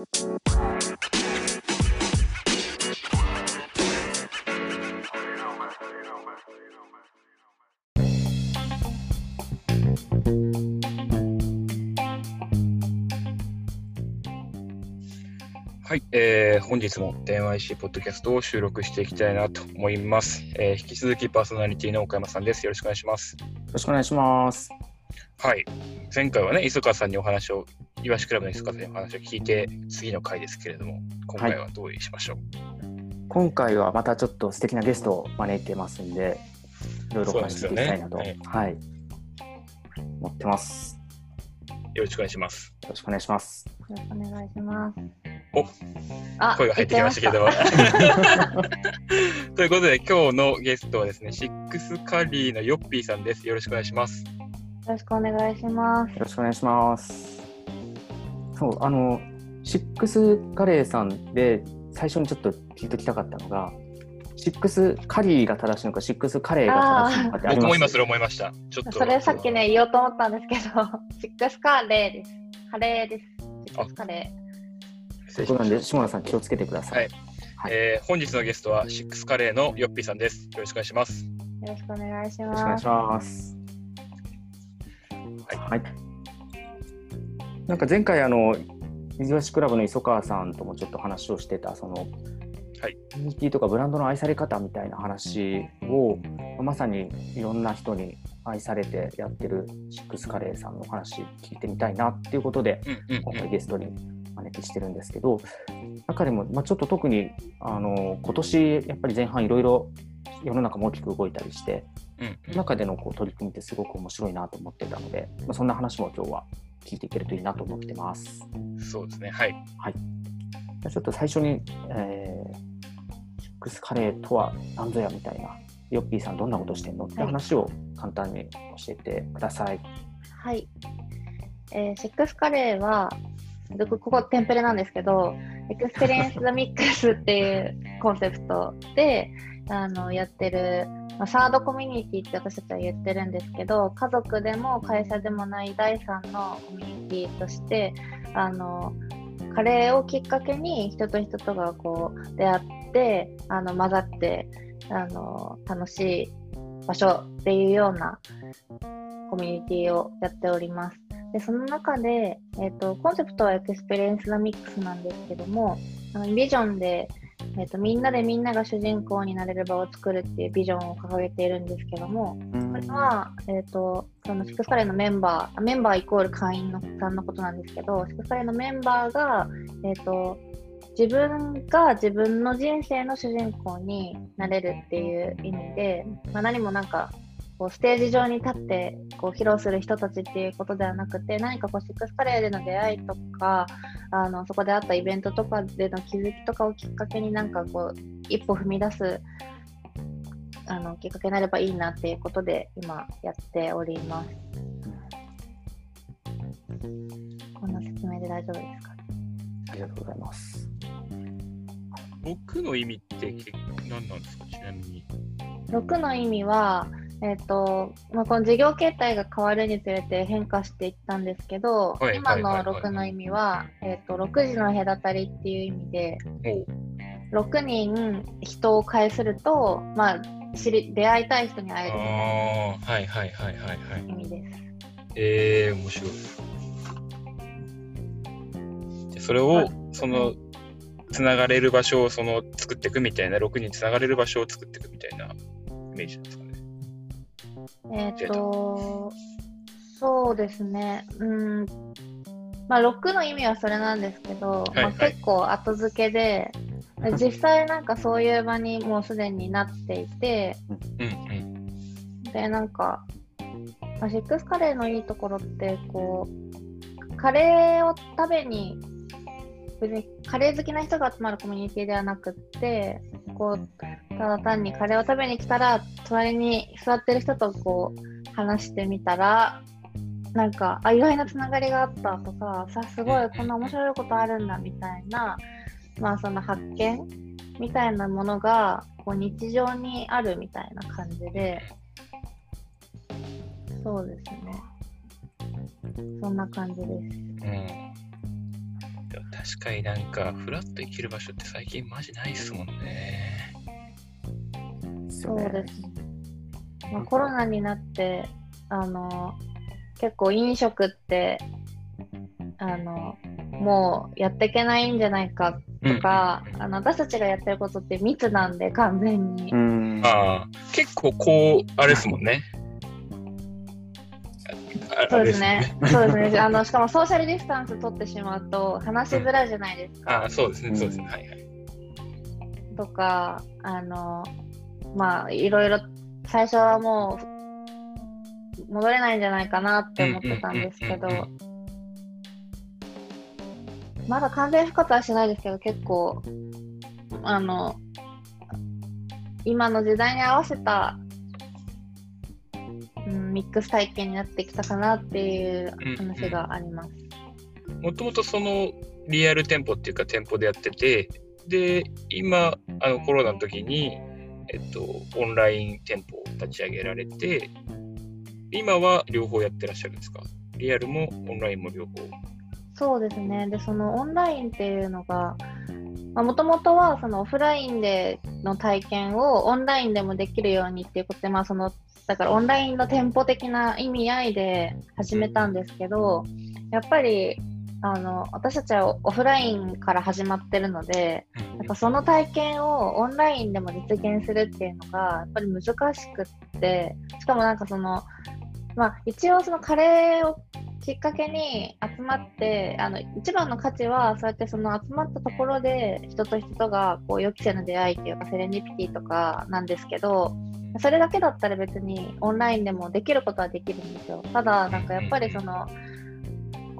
はい、えー、本日も電話 IC ポッドキャストを収録していきたいなと思います、えー。引き続きパーソナリティの岡山さんです。よろしくお願いします。よろしくお願いします。はい、前回はね、磯川さんにお話を、いわしクラブの磯川さんにお話を聞いて、次の回ですけれども、今回はどうしましょう、はい、今回はまたちょっと素敵なゲストを招いてますんで、いろいろお話していきたいなと、ねはい、はい、思ってます。よろしくお願いします。よろしくお願いします。よろしくお願いします。お声が入ってきましたけど。ということで、今日のゲストはですね、シックスカリーのヨッピーさんです。よろしくお願いします。よろしくお願いします。よろしくお願いします。そう、あの、シックスカレーさんで最初にちょっと聞いておきたかったのが、シックスカリーが正しいのか、シックスカレーが正しいのかってあります？僕も今それ思いました。ちょっと。それさっきね、言おうと思ったんですけど、シックスカレーです。カレーです。シックスカレー。ということなんで、下野さん気をつけてください。はいはい、えー、本日のゲストはシックスカレーのヨッピーさんです。よろしくお願いします。よろしくお願いします。よろしくお願いします。はい。はい、なんか前回あの水橋クラブの磯川さんともちょっと話をしてたそのはい、コミュニティとかブランドの愛され方みたいな話をまさにいろんな人に愛されてやってるシックスカレーさんの話聞いてみたいなっていうことで、今回ゲストに招きしてるんですけど中でも、まあ、ちょっと特にあの今年やっぱり前半いろいろ世の中も大きく動いたりして、うん、中でのこう取り組みってすごく面白いなと思ってたので、まあ、そんな話も今日は聞いていけるといいなと思ってます。そうですね。はい、はい、じゃちょっと最初に、えー、シックスカレーとは何ぞやみたいな。ヨッピーさんどんなことしてんのって話を簡単に教えてください。はい、えー、シックスカレーはここテンプレなんですけど、 Experience the Mix っていうコンセプトであのやってる、まあ、サードコミュニティって私たちは言ってるんですけど、家族でも会社でもない第三のコミュニティとして、あのカレーをきっかけに人と人とがこう出会ってあの混ざってあの楽しい場所っていうようなコミュニティをやっております。でその中で、えーと、コンセプトは Experience the Mix なんですけどもあのビジョンで、えーと、みんなでみんなが主人公になれる場を作るっていうビジョンを掲げているんですけども、これは、えーと、そのシックスカレーのメンバーメンバーイコール会員のさんのことなんですけどシックスカレーのメンバーが、えー、と自分が自分の人生の主人公になれるっていう意味で、まあ、何もなんかこうステージ上に立ってこう披露する人たちっていうことではなくて何かこうシックスカレーでの出会いとかあのそこであったイベントとかでの気づきとかをきっかけになんかこう一歩踏み出すあのきっかけになればいいなっていうことで今やっております。こんな説明で大丈夫ですか？ありがとうございます。6の意味って何なんですか？ちなみに。6の意味はえーとまあ、この事業形態が変わるにつれて変化していったんですけど、はい、今の6の意味は、えーと、6時の隔たりっていう意味で、6人人を介すると、まあ、知り出会いたい人に会えるみたいなはいはいはいはいはい意味です。えー、面白い。でそれを、そのつながれる場所をその作っていくみたいな6人つながれる場所を作っていくみたいなイメージです。えっ、ー、と、そうですね。うん。まあ、6の意味はそれなんですけど、はいはい、まあ、結構後付けで、実際なんかそういう場にもうすでになっていて、うんうん、で、なんか、まあ、シックスカレーのいいところって、こう、カレーを食べに、別にカレー好きな人が集まるコミュニティではなくって、こう、ただ単にカレーを食べに来たら、隣に座ってる人とこう話してみたら、なんか、あ、意外なつながりがあったとか、さ、すごいこんな面白いことあるんだみたいな、まあその発見みたいなものが、こう日常にあるみたいな感じで、そうですね。そんな感じです。うん確かになんか、フラッと行ける場所って最近マジないっすもんね。そうです。まあ、コロナになって、あの、結構飲食って、あの、もうやっていけないんじゃないかとか、うん、あの私たちがやってることって密なんで完全に。ああ結構こうあれですもんね。そうですね。そうですね。あのしかもソーシャルディスタンス取ってしまうと話しづらいじゃないですか。うん、あそうですね。そうですね。はいはい。とかあのまあいろいろ最初はもう戻れないんじゃないかなって思ってたんですけど。まだ完全復活はしないですけど、結構、あの、今の時代に合わせた、うん、ミックス体験になってきたかなっていう話があります。もともとそのリアル店舗っていうか店舗でやってて、で、今、あのコロナの時に、えっと、オンライン店舗を立ち上げられて、今は両方やってらっしゃるんですか？リアルもオンラインも両方そうですね。で、そのオンラインっていうのが、もともとはそのオフラインでの体験をオンラインでもできるようにっていうことで、まあ、そのだからオンラインの店舗的な意味合いで始めたんですけど、やっぱりあの私たちはオフラインから始まってるので、なん。かその体験をオンラインでも実現するっていうのがやっぱり難しくって、しかもなんかその、まあ、一応そのカレーをきっかけに集まってあの一番の価値はそうやってその集まったところで人と人がこう予期せぬ出会いっていうかセレンディピティとかなんですけどそれだけだったら別にオンラインでもできることはできるんですよ。ただなんかやっぱりその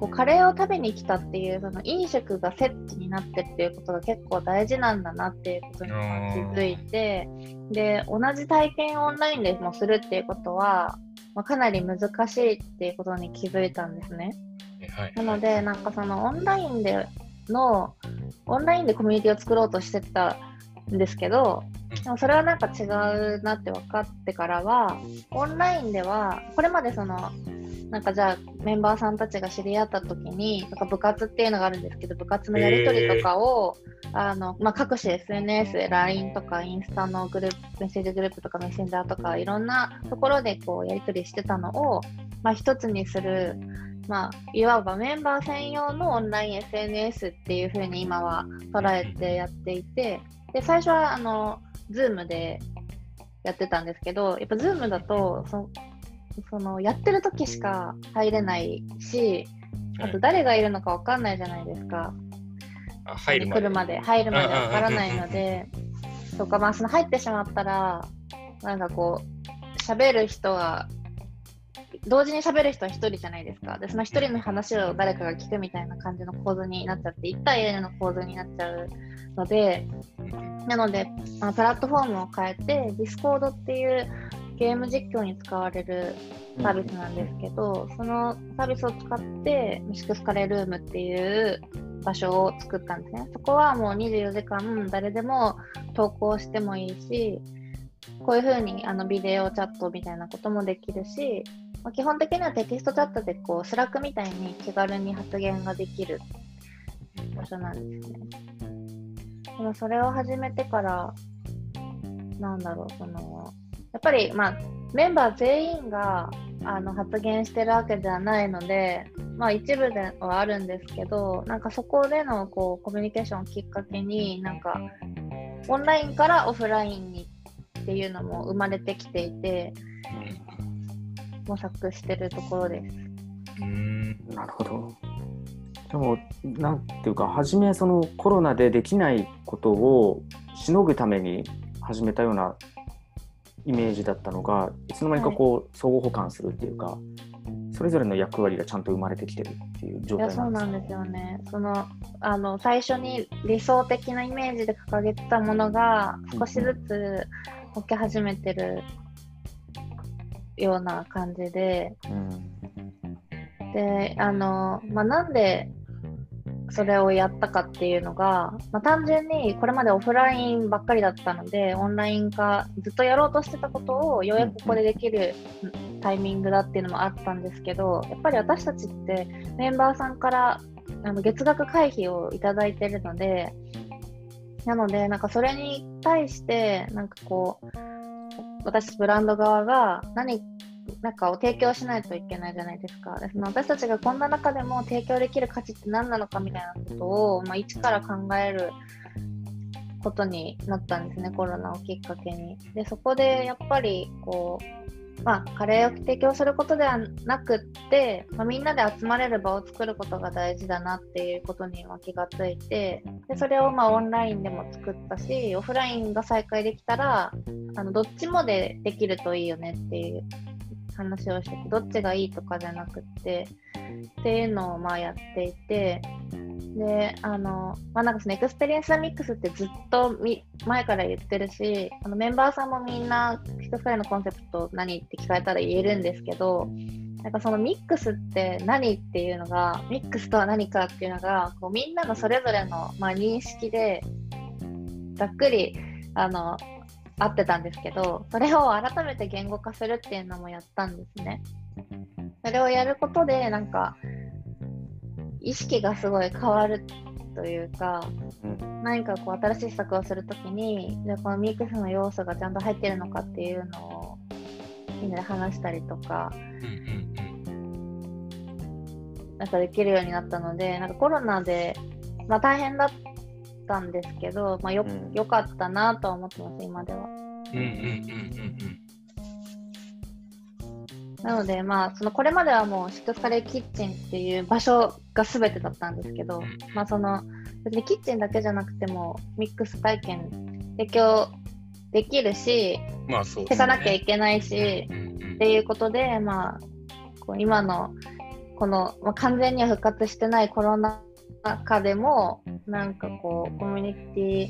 こうカレーを食べに来たっていうその飲食がセットになってっていうことが結構大事なんだなっていうことに気づいてで同じ体験をオンラインでもするっていうことはまあ、かなり難しいっていうことに気づいたんですね。はい、なので、なんかそのオンラインでの、オンラインでコミュニティを作ろうとしてたんですけど、でもそれはなんか違うなって分かってからは、オンラインでは、これまでその、なんかじゃあメンバーさんたちが知り合った時になんか部活っていうのがあるんですけど部活のやり取りとかを、えー、あのまあ、各種 SNS、LINE とかインスタのグループメッセージグループとかメッセンジャーとかいろんなところでこうやり取りしてたのを、まあ、一つにする、まあ、いわばメンバー専用のオンライン SNS っていう風に今は捉えてやっていてで最初はあの Zoom でやってたんですけどやっぱ Zoom だとそそのやってる時しか入れないし、あと誰がいるのか分かんないじゃないですか。入るまで。来るまで、入るまで分からないので、とか、まあ、その入ってしまったら、なんかこう、喋る人が、同時に喋る人は1人じゃないですか。で、その1人の話を誰かが聞くみたいな感じの構図になっちゃって、1対 N の構図になっちゃうので、なので、プラットフォームを変えて、Discord っていうゲーム実況に使われるサービスなんですけど、うん、そのサービスを使ってシックスカレールームっていう場所を作ったんですね。そこはもう24時間誰でも投稿してもいいし、こういうふうにあのビデオチャットみたいなこともできるし、まあ、基本的にはテキストチャットでこうスラックみたいに気軽に発言ができる場所なんですね。でもそれを始めてから、なんだろう、その、やっぱり、まあ、メンバー全員があの発言してるわけではないので、まあ、一部ではあるんですけどなんかそこでのこうコミュニケーションをきっかけになんかオンラインからオフラインにっていうのも生まれてきていて模索してるところです。うんなるほど。でもなんていうか初めそのコロナでできないことをしのぐために始めたようなイメージだったのがい。つの間にかこう、はい、相互補完するっていうかそれぞれの役割がちゃんと生まれてきてるっていう状態いやそうなんですよね。そのあの最初に理想的なイメージで掲げてたものが少しずつ起き始めてるような感じで、うん、であの、まあ、なんでそれをやったかっていうのが、まあ、単純にこれまでオフラインばっかりだったのでオンライン化ずっとやろうとしてたことをようやくここでできるタイミングだっていうのもあったんですけどやっぱり私たちってメンバーさんからあの月額会費をいただいてるので、なので、なんかそれに対して、なんかこう、私、ブランド側が何なんかを提供しないといけないじゃないですかで。その私たちがこんな中でも提供できる価値って何なのかみたいなことを、まあ、一から考えることになったんですね、コロナをきっかけに。で、そこでやっぱりこう、まあ、カレーを提供することではなくって、まあ、みんなで集まれる場を作ることが大事だなっていうことには気がついてでそれをまあオンラインでも作ったしオフラインが再開できたらあのどっちもでできるといいよねっていう話をしててどっちがいいとかじゃなくってっていうのをまあやっていてであの、まあ、なんかその Experience Mix ってずっと前から言ってるしあのメンバーさんもみんな一つのコンセプト何って聞かれたら言えるんですけどなんかそのミックスって何っていうのがミックスとは何かっていうのがこうみんなのそれぞれの、まあ、認識でざっくりあの合ってたんですけどそれを改めて言語化するっていうのもやったんですね。それをやることでなんか意識がすごい変わるというか、うん、何かこう新しい施策をするときにじゃこのミックスの要素がちゃんと入ってるのかっていうのをみんなで話したりとか、なんかできるようになったのでなんかコロナで、まあ、大変だったんですけど、まあ、よ,、よかったなとは思ってます今では。うんうんうんうんうん。なので、まあ、そのこれまではもうシックスカレーキッチンっていう場所が全てだったんですけど、まあ、その別にキッチンだけじゃなくてもミックス体験提供できるし、まあそう、ね、かなきゃいけないし、うんうん、っていうことで、まあ、こう今のこの、まあ、完全には復活してないコロナ禍でもなんかこうコミュニティ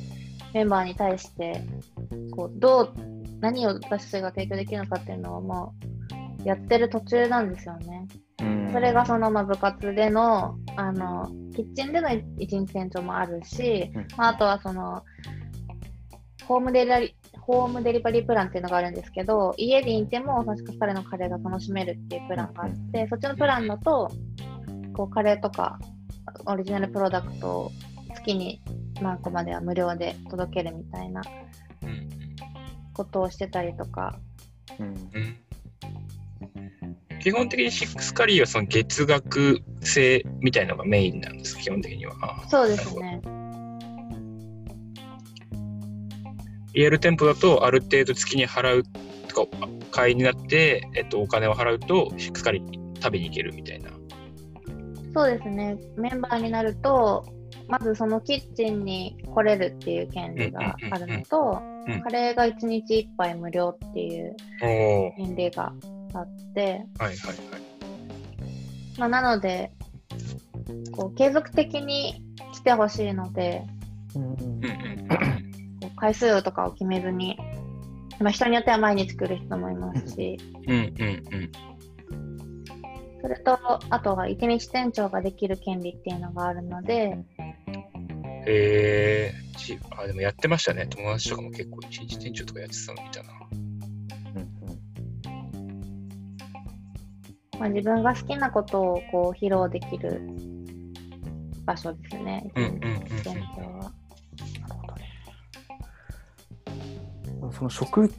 メンバーに対してこうどう何を私たちが提供できるのかっていうのをもうやってる途中なんですよね。それがその、まあ、部活でのあのキッチンでの一日店長もあるし、まあ、あとはそのホームデリホームデリバリープランっていうのがあるんですけど家にいても確か彼のカレーが楽しめるっていうプランがあって、そっちのプランだとこうカレーとかオリジナルプロダクトを月に何個までは無料で届けるみたいなことをしてたりとか。うん基本的にシックスカリーはその月額制みたいのがメインなんです、基本的には。そうですね。リアル店舗だと、ある程度月に払うとか、会員になって、えっと、お金を払うと、シックスカリー食べに行けるみたいな。そうですね。メンバーになると、まずそのキッチンに来れるっていう権利があるのと、カレーが1日1杯無料っていう権利があって、はいはいはい。まあ、なのでこう継続的に来てほしいので、うん回数とかを決めずに、まあ、人によっては毎日来る人もいますし、うんうんうんそれとあとは一日店長ができる権利っていうのがあるのでへえ。ー、あでもやってましたね。友達とかも結構一日店長とかやってたの見たな。まあ、自分が好きなことをこう披露できる場所ですね、うんうんうんうん、は。その食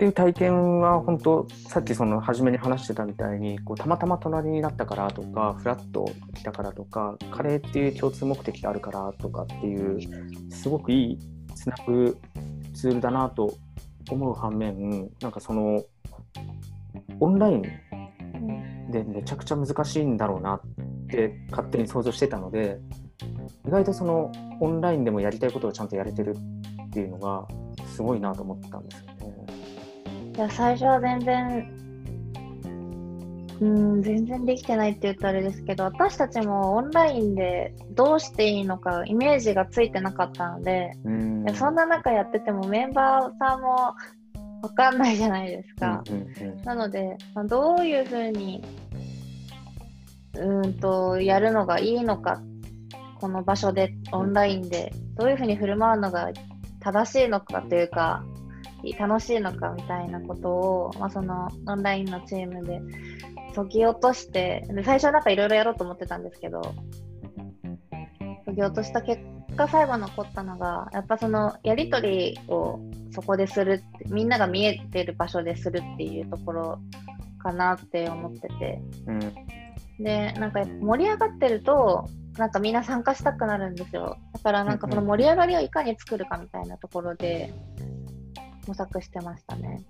っていう体験は本当さっきその初めに話してたみたいにこうたまたま隣になったからとかフラッと来たからとかカレーっていう共通目的があるからとかっていうすごくいいつなぐツールだなと思う反面なんかそのオンラインでめちゃくちゃ難しいんだろうなって勝手に想像してたので意外とそのオンラインでもやりたいことをちゃんとやれてるっていうのがすごいなと思ったんですよね。いや最初は全然うん全然できてないって言ったらあれですけど私たちもオンラインでどうしていいのかイメージがついてなかったのでいやそんな中やっててもメンバーさんも分かんないじゃないですか。なので、まあ、どういうふうにうんとやるのがいいのかこの場所でオンラインでどういうふうに振る舞うのが正しいのかというか楽しいのかみたいなことを、まあ、そのオンラインのチームで解き落としてで最初はなんかいろいろやろうと思ってたんですけどそぎ落とした結果最後残ったのがやっぱそのやり取りをそこでするみんなが見えてる場所でするっていうところかなって思ってて、うん、でなんか盛り上がってるとなんかみんな参加したくなるんですよ。だからなんかその盛り上がりをいかに作るかみたいなところで模索してましたね。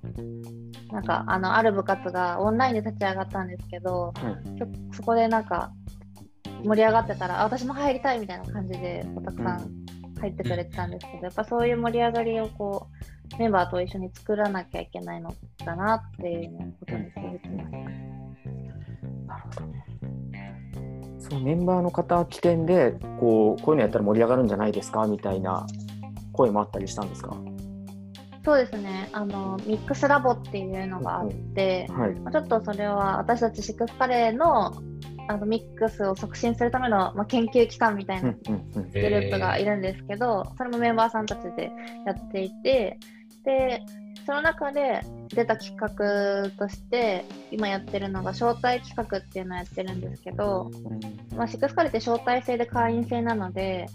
なんかあのある部活がオンラインで立ち上がったんですけど、うん、そこでなんか盛り上がってたらあ私も入りたいみたいな感じでたくさん入ってくれてたんですけど、やっぱそういう盛り上がりをこうメンバーと一緒に作らなきゃいけないのだなっていうことに気づきました。なるほどね。そのメンバーの方起点でこうこういうのやったら盛り上がるんじゃないですかみたいな声もあったりしたんですか？そうですね。あのミックスラボっていうのがあって、はい、ちょっとそれは私たちシックスカレーのあのミックスを促進するための、まあ、研究機関みたいなグループがいるんですけど、それもメンバーさんたちでやっていてでその中で出た企画として今やってるのが招待企画っていうのをやってるんですけど、まあ、シックスカレーって招待制で会員制なので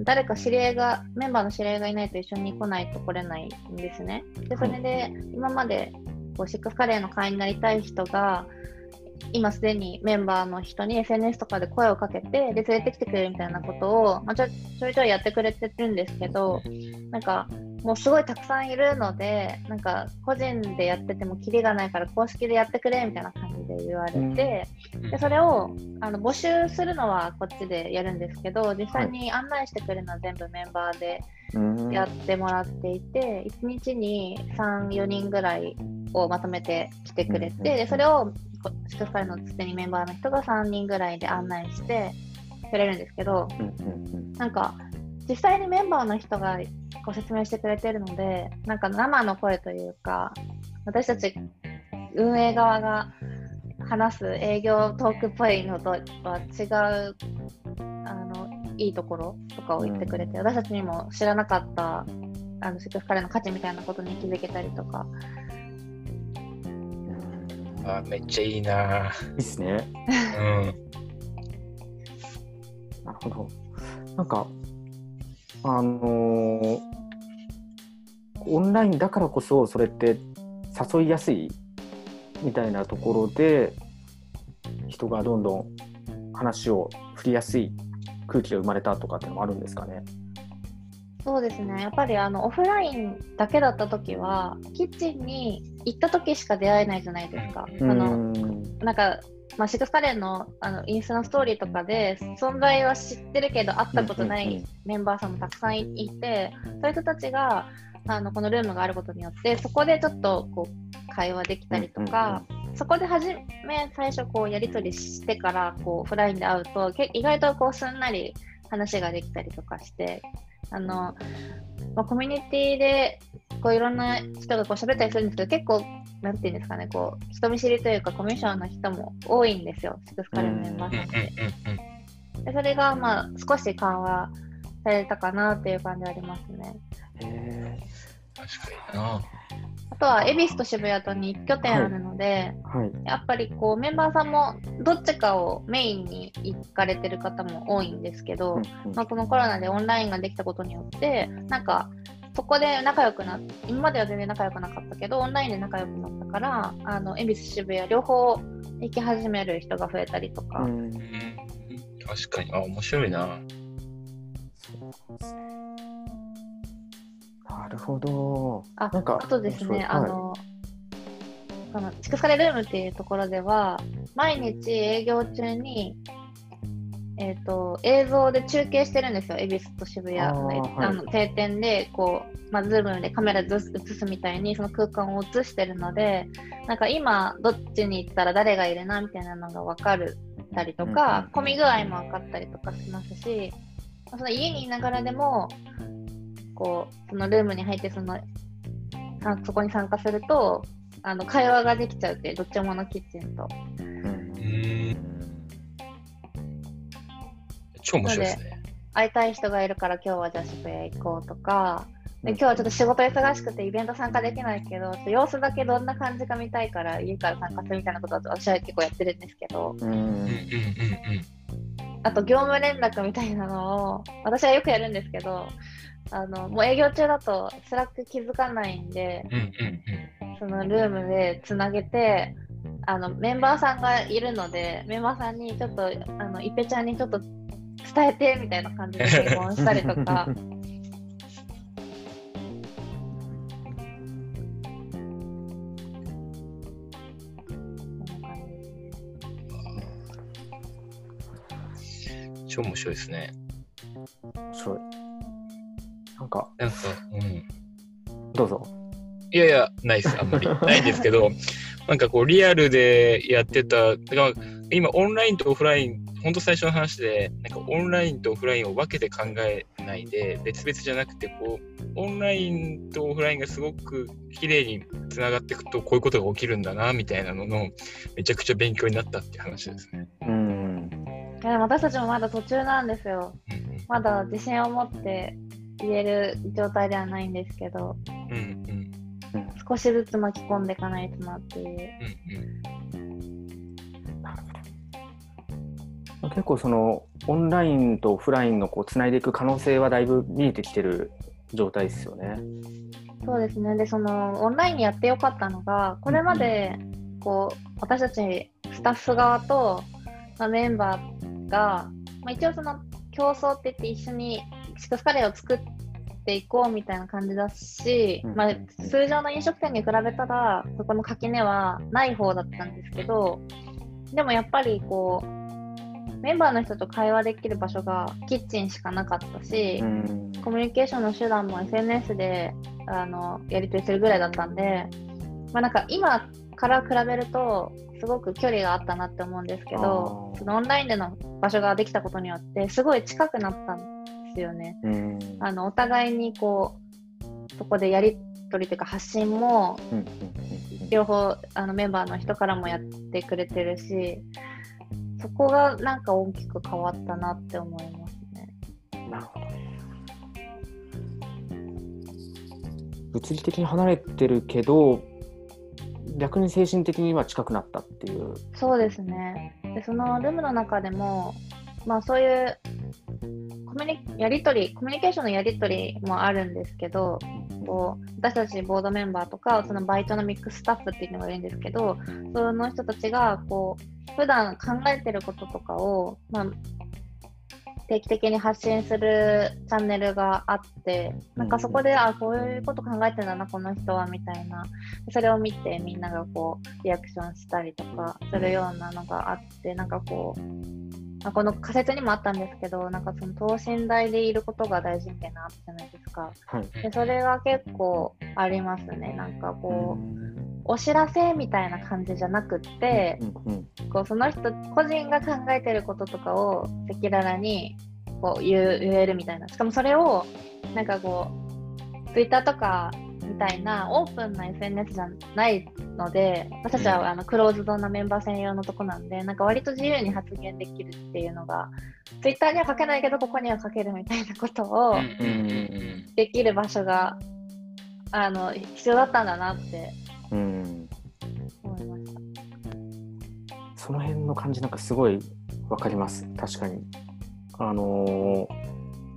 誰か知り合いがメンバーの知り合いがいないと一緒に来ないと来れないんですね。でそれで今までこうシックスカレーの会員になりたい人が今すでにメンバーの人に SNS とかで声をかけてで連れてきてくれるみたいなことを、まあ、ちょちょいちょいやってくれてるんですけどなんかもうすごいたくさんいるのでなんか個人でやっててもキリがないから公式でやってくれみたいな感じで言われて、でそれをあの募集するのはこっちでやるんですけど実際に案内してくれるのは全部メンバーでやってもらっていて1日に34人ぐらいをまとめて来てくれてでそれを祝福会のすでにメンバーの人が3人ぐらいで案内してくれるんですけど、なんか実際にメンバーの人がご説明してくれてるのでなんか生の声というか私たち運営側が話す営業トークっぽいのとは違うあのいいところとかを言ってくれて、私たちにも知らなかったあのセクフカレーの価値みたいなことに気づけたりとか。あめっちゃいいな。いいっすね。うん。なるほど。なんかあのー、オンラインだからこそそれって誘いやすいみたいなところで人がどんどん話を振りやすい空気が生まれたとかっていうのもあるんですかね。そうですね。やっぱりあのオフラインだけだった時はキッチンに行った時しか出会えないじゃないですか。あのなんかまあ、シックスカレーのあのインスタのストーリーとかで存在は知ってるけど会ったことないメンバーさんもたくさんいてそういう人たちがあのこのルームがあることによってそこでちょっとこう会話できたりとか、そこで初め最初こうやり取りしてからこうオフラインで会うと意外とこうすんなり話ができたりとかしてあの、まあ、コミュニティでこういろんな人がこう喋ったりするんですけど結構なんていうんですかねこう人見知りというかコミュ障の人も多いんですよシクスカレーのメンバーさんって。でそれがまあ少し緩和されたかなっていう感じありますね。へ確かにな。あとは恵比寿と渋谷とに1拠点あるので、はいはい、やっぱりこうメンバーさんもどっちかをメインに行かれてる方も多いんですけど、うんうん、まあ、このコロナでオンラインができたことによってなんかそこで仲良くなって今までは全然仲良くなかったけどオンラインで仲良くなったからあの恵比寿渋谷両方行き始める人が増えたりとか。うん確かにあ面白いな。なるほど。あ、なんかあとですね、あの、はい、そのチクスカレルームっていうところでは、毎日営業中に、えーと、映像で中継してるんですよ、恵比寿と渋谷の,、あの定点でこう、まあ、ズームでカメラで映すみたいにその空間を映してるので、なんか今、どっちに行ったら誰がいるなみたいなのが分かるたりとか、混み具合も分かったりとかしますし、その家にいながらでも、こうそのルームに入ってそのそこに参加するとあの会話ができちゃうってどっちものキッチンと。超面白いですね。会いたい人がいるから今日はじゃあ渋谷行こうとか、で今日はちょっと仕事忙しくてイベント参加できないけど、様子だけどんな感じか見たいから家から参加するみたいなことは私は結構やってるんですけど。あと業務連絡みたいなのを私はよくやるんですけどあのもう営業中だとスラック気づかないんで、うんうんうん、そのルームでつなげてあのメンバーさんがいるのでメンバーさんにちょっとあのイペちゃんにちょっと伝えてみたいな感じで質問したりとか超面白いですね。面白い。なんか、なんか、うん。どうぞ。いやいや、ないです、あんまり。ないんですけど、なんかこう、リアルでやってた、だから今、オンラインとオフライン、本当最初の話で、なんかオンラインとオフラインを分けて考えないで、別々じゃなくて、こう、オンラインとオフラインがすごく綺麗につながっていくと、こういうことが起きるんだな、みたいなのの、めちゃくちゃ勉強になったっていう話ですね。うんいや私たちもまだ途中なんですよ。まだ自信を持って言える状態ではないんですけど、うんうん、少しずつ巻き込んでいかないとなっていう。うん、結構そのオンラインとオフラインのこうつないでいく可能性はだいぶ見えてきてる状態ですよね。そうですね。で、そのオンラインにやってよかったのが、これまでこう私たちスタッフ側と、まあ、メンバーが、まあ、一応その競争って言って一緒にシクスカレーを作っていこうみたいな感じだし、まあ、通常の飲食店に比べたらそこの垣根はない方だったんですけどでもやっぱりこうメンバーの人と会話できる場所がキッチンしかなかったし、コミュニケーションの手段も SNS であのやり取りするぐらいだったんで、まあ、なんか今から比べるとすごく距離があったなって思うんですけどそのオンラインでの場所ができたことによってすごい近くなったんですよね。あのお互いにこうそこでやり取りというか発信も両方あのメンバーの人からもやってくれてるしそこがなんか大きく変わったなって思いますね。なるほど物理的に離れてるけど逆に精神的には近くなったっていう。そうですね。でそのルームの中でもまあそういうコミュニやり取りコミュニケーションのやり取りもあるんですけどこう私たちボードメンバーとかそのバイトのミックススタッフっていうのがいるんですけどその人たちがこう普段考えてることとかを、まあ、定期的に発信するチャンネルがあってなんかそこで、あこういうこと考えてんだなこの人はみたいな。それを見てみんながこうリアクションしたりとかするようなのがあってなんかこうまあ、この仮説にもあったんですけどなんかその等身大でいることが大事みたいなあったじゃないですか、はい、でそれが結構ありますね。なんかこうお知らせみたいな感じじゃなくって、うんうん、こうその人個人が考えてることとかを赤裸々にこう言言えるみたいな。しかもそれをなんかこう Twitter とかみたいなオープンな SNS じゃないので私たちはあのクローズドなメンバー専用のとこなんでなんか割と自由に発言できるっていうのが Twitter には書けないけどここには書けるみたいなことをできる場所があの必要だったんだなってうん、思いました。その辺の感じなんかすごい分かります。確かに。あの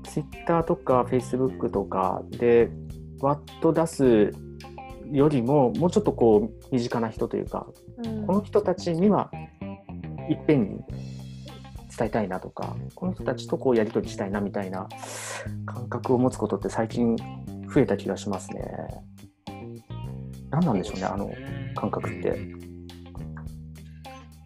ツイッターとかフェイスブックとかでワッと出すよりももうちょっとこう身近な人というか、うん、この人たちにはいっぺんに伝えたいなとかこの人たちとこうやり取りしたいなみたいな感覚を持つことって最近増えた気がしますね。何なんでしょうね、あの感覚って。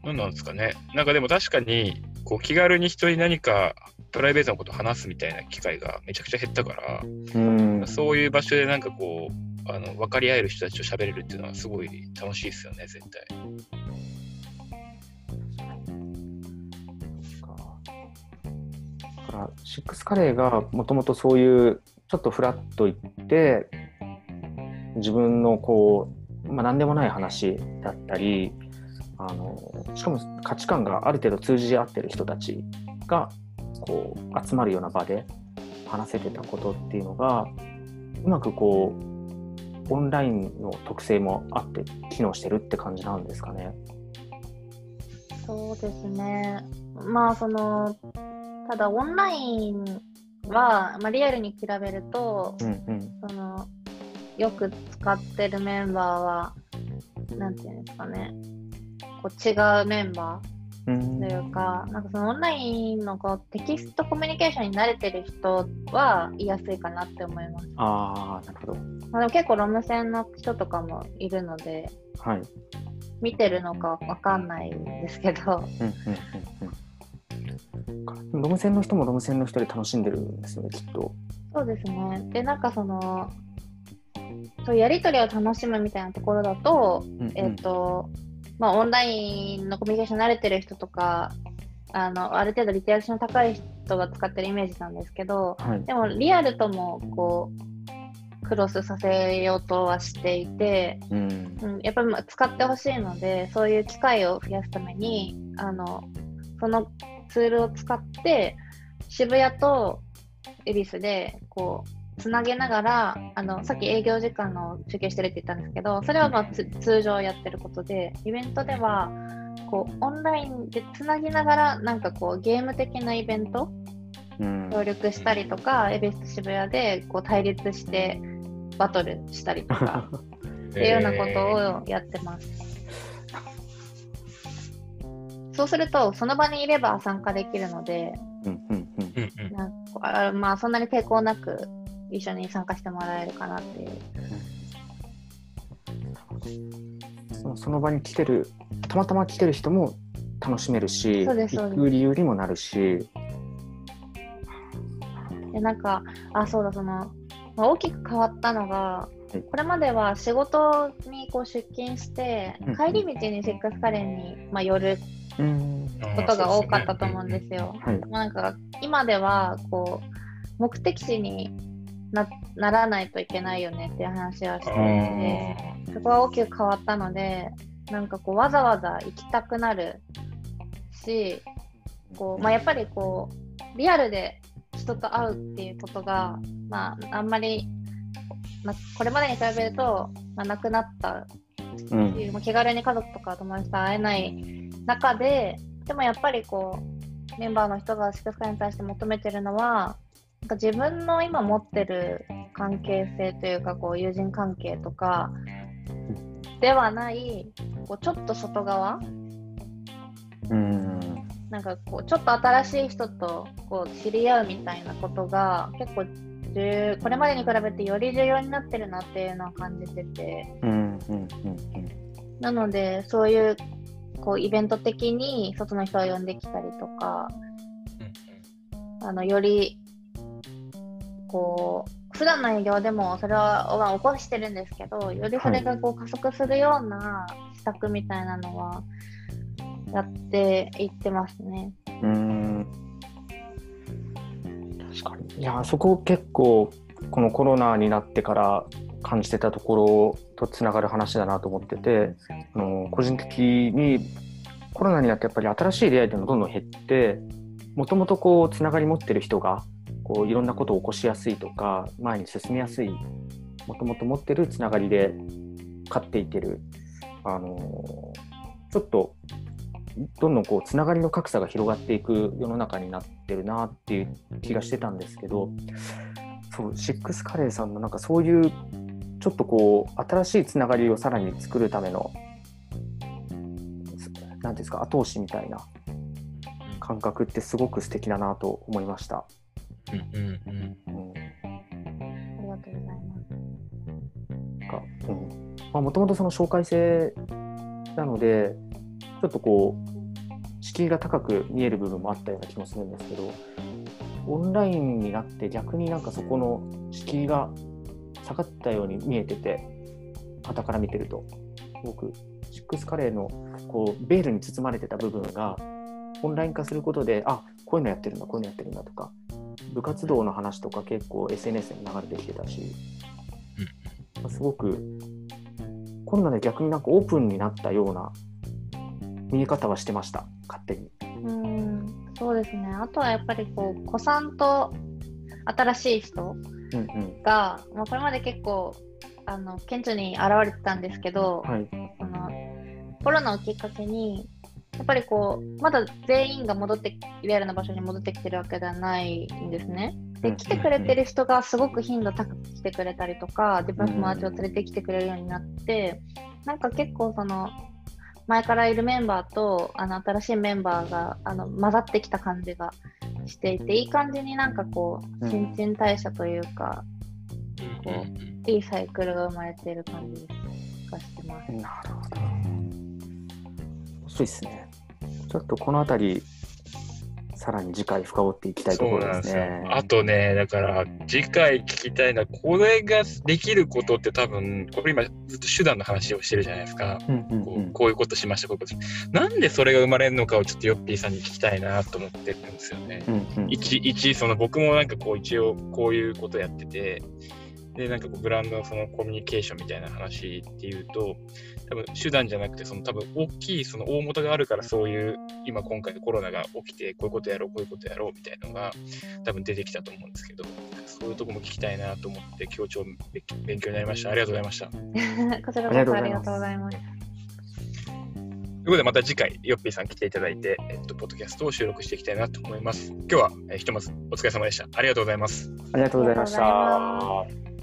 何なんですかね。なんかでも確かに、こう気軽に人に何かプライベートなことを話すみたいな機会がめちゃくちゃ減ったから、うんそういう場所でなんかこう、あの分かり合える人たちと喋れるっていうのはすごい楽しいですよね、絶対。だからシックスカレーがもともとそういうちょっとフラッと行って自分のこう、まあ、何でもない話だったりあのしかも価値観がある程度通じ合ってる人たちがこう集まるような場で話せてたことっていうのがうまくこうオンラインの特性もあって機能してるって感じなんですかね。そうですね。まあそのただオンラインは、まあ、リアルに比べると、うんうんそのよく使ってるメンバーは、なんていうんですかね、こう違うメンバーうんというか、なんかそのオンラインのこうテキストコミュニケーションに慣れてる人は言いやすいかなって思います。ああ、なるほど。まあ、でも結構ロム線の人とかもいるので、はい。見てるのかわかんないんですけど、うんうんうんうん。ロム線の人もロム線の人で楽しんでるんですよね、きっと。そうですね。で、なんかその、そうやりとりを楽しむみたいなところだと、うんうんえっ、と、まあ、オンラインのコミュニケーション慣れてる人とか、あの、ある程度リテラシーの高い人が使ってるイメージなんですけど、はい。でもリアルともこう、クロスさせようとはしていて、うん。うん、やっぱりまあ使ってほしいので、そういう機会を増やすために、あの、そのツールを使って、渋谷と恵比寿で、こう、つなげながら、あの、さっき営業時間の中継してるって言ったんですけど、それはまあつ通常やってることで、イベントでは、こう、オンラインでつなぎながら、なんかこう、ゲーム的なイベントうん。協力したりとか、恵比寿と渋谷でこう対立してバトルしたりとか っていうようなことをやってます。そうすると、その場にいれば参加できるので、うんうんうん。うんまあ、そんなに抵抗なく一緒に参加してもらえるかなっていう。そのその場に来てる、たまたま来てる人も楽しめるし、行く理由にもなるし、で、なんか、あ、そうだ、その、まあ、大きく変わったのが、はいこれまでは仕事にこう出勤してうん、帰り道にセックスカレーに、まあ、寄るうん。ことが多かったと思うんですよ。はい。なんか今ではこう目的地になならないといけないよねっていう話はしてそこは大きく変わったので、なんかこうわざわざ行きたくなるし、こうまあ、やっぱりこうリアルで人と会うっていうことが、まあ、あんまり、まあ、これまでに比べると、まあ、なくなったうんっていうまあ気軽に家族とか友達と会えない中で、でもやっぱりこう、メンバーの人が祝福に対して求めてるのは、なんか自分の今持ってる関係性というか、こう友人関係とかではない、こうちょっと外側、うん。なんかこうちょっと新しい人とこう知り合うみたいなことが結構重これまでに比べてより重要になってるなっていうのは感じてて。うんうんうんなので、そういうこうイベント的に外の人を呼んできたりとか、あのよりこう普段の営業でもそれは、起こしてるんですけど、よりそれがこう加速するような施策みたいなのはやっていってますね。うん。確かに。いや、そこ結構、このコロナになってから感じてたところとつながる話だなと思ってて、あの個人的にコロナになってやっぱり新しい出会いっていうのがどんどん減って、もともとこうつながり持ってる人がこういろんなことを起こしやすいとか前に進みやすいもともと持ってるつながりで勝っていけるあのちょっとどんどんこうつながりの格差が広がっていく世の中になってるなっていう気がしてたんですけどそうシックスカレーさんのなんかそういうちょっとこう新しいつながりをさらに作るための何ていうんですか後押しみたいな感覚ってすごく素敵だなと思いました。うんうんうんうんありがとうございます。か、うんまあ、もともとその紹介制なので、ちょっとこう、敷居が高く見える部分もあったような気もするんですけど、オンラインになって逆になんかそこの敷居が下がったように見えてて、傍から見てると、僕、シックスカレーのこうベールに包まれてた部分が、オンライン化することで、あこういうのやってるんだ、こういうのやってるんだとか、部活動の話とか結構 SNS に流れてきてたし、まあすごくコロナで逆になんかオープンになったような見え方はしてました、勝手に。うん、そうですね。あとはやっぱりこう、子さんと新しい人うんうん。が、まあ、これまで結構あの顕著に現れてたんですけど、はい。そのコロナをきっかけにやっぱりこう、まだ全員が戻って、リアルな場所に戻ってきてるわけではないんですね。で、来てくれてる人がすごく頻度高く来てくれたりとか、自分の友達を連れてきてくれるようになって、なんか結構その、前からいるメンバーとあの新しいメンバーがあの混ざってきた感じがしていていい感じになんかこう新陳代謝というか、こういいサイクルが生まれている感じがしてます。なるほど。面白いですね。ちょっとこの辺りさらに次回深掘っていきたいところですね。すあとね、だから次回聞きたいのは、これができることって多分、これ今ずっと手段の話をしてるじゃないですか。うんうんうん、こうこういうことしました、こういうことなんでそれが生まれるのかをちょっとヨッピーさんに聞きたいなと思ってるんですよね。うんうん、一、一、その僕もなんかこう一応こういうことやってて、で、なんかこうブランドのそのコミュニケーションみたいな話っていうと、多分手段じゃなくて、その多分大きいその大元があるからそういう、今今回コロナが起きて、こういうことやろう、こういうことやろうみたいなのが多分出てきたと思うんですけど、そういうとこも聞きたいなと思って、今日超勉強になりました。ありがとうございました。こちらこそありがとうございます。ということで、また次回、ヨッピーさん来ていただいて、えっと、ポッドキャストを収録していきたいなと思います。今日は、えー、ひとまずお疲れ様でした。ありがとうございます。ありがとうございました。